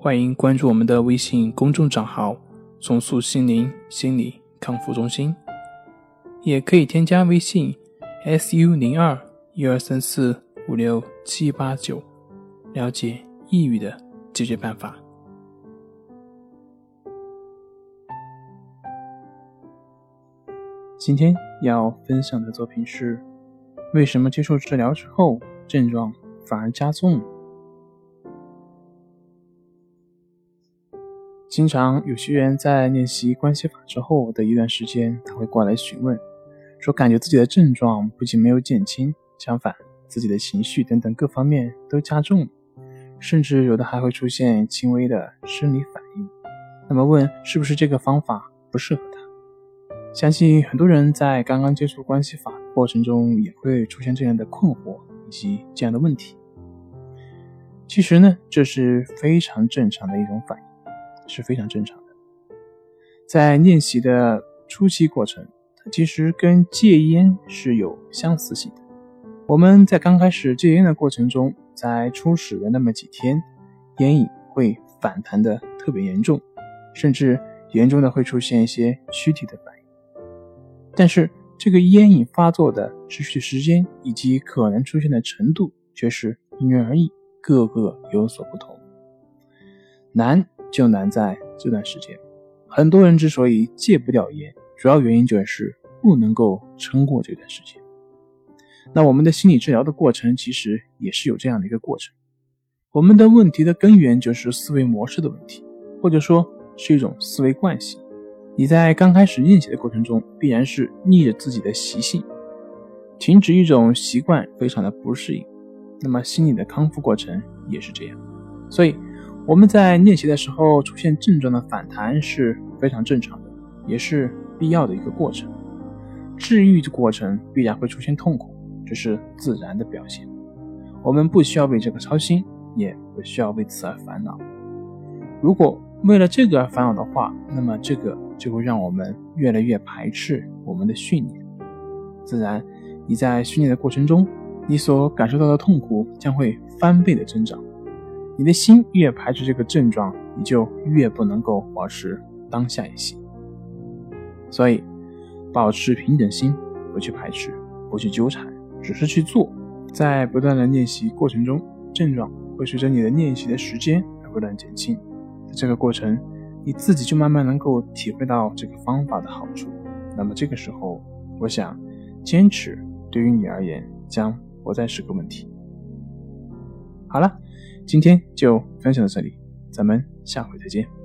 欢迎关注我们的微信公众账号“重塑心灵心理康复中心”，也可以添加微信 “su 零二一二三四五六七八九”了解抑郁的解决办法。今天要分享的作品是：为什么接受治疗之后症状反而加重？经常有学员在练习关系法之后的一段时间，他会过来询问，说感觉自己的症状不仅没有减轻，相反，自己的情绪等等各方面都加重，甚至有的还会出现轻微的生理反应。那么问是不是这个方法不适合他？相信很多人在刚刚接触关系法过程中也会出现这样的困惑以及这样的问题。其实呢，这是非常正常的一种反应。是非常正常的，在练习的初期过程，它其实跟戒烟是有相似性的。我们在刚开始戒烟的过程中，在初始的那么几天，烟瘾会反弹的特别严重，甚至严重的会出现一些躯体的反应。但是这个烟瘾发作的持续时间以及可能出现的程度，却是因人而异，各个有所不同。难。就难在这段时间，很多人之所以戒不掉烟，主要原因就是不能够撑过这段时间。那我们的心理治疗的过程其实也是有这样的一个过程。我们的问题的根源就是思维模式的问题，或者说是一种思维惯性。你在刚开始练习的过程中，必然是逆着自己的习性，停止一种习惯非常的不适应。那么心理的康复过程也是这样，所以。我们在练习的时候出现症状的反弹是非常正常的，也是必要的一个过程。治愈的过程必然会出现痛苦，这是自然的表现。我们不需要为这个操心，也不需要为此而烦恼。如果为了这个而烦恼的话，那么这个就会让我们越来越排斥我们的训练。自然，你在训练的过程中，你所感受到的痛苦将会翻倍的增长。你的心越排斥这个症状，你就越不能够保持当下一心。所以，保持平等心，不去排斥，不去纠缠，只是去做。在不断的练习过程中，症状会随着你的练习的时间而不断减轻。在这个过程，你自己就慢慢能够体会到这个方法的好处。那么这个时候，我想，坚持对于你而言将不再是个问题。好了。今天就分享到这里，咱们下回再见。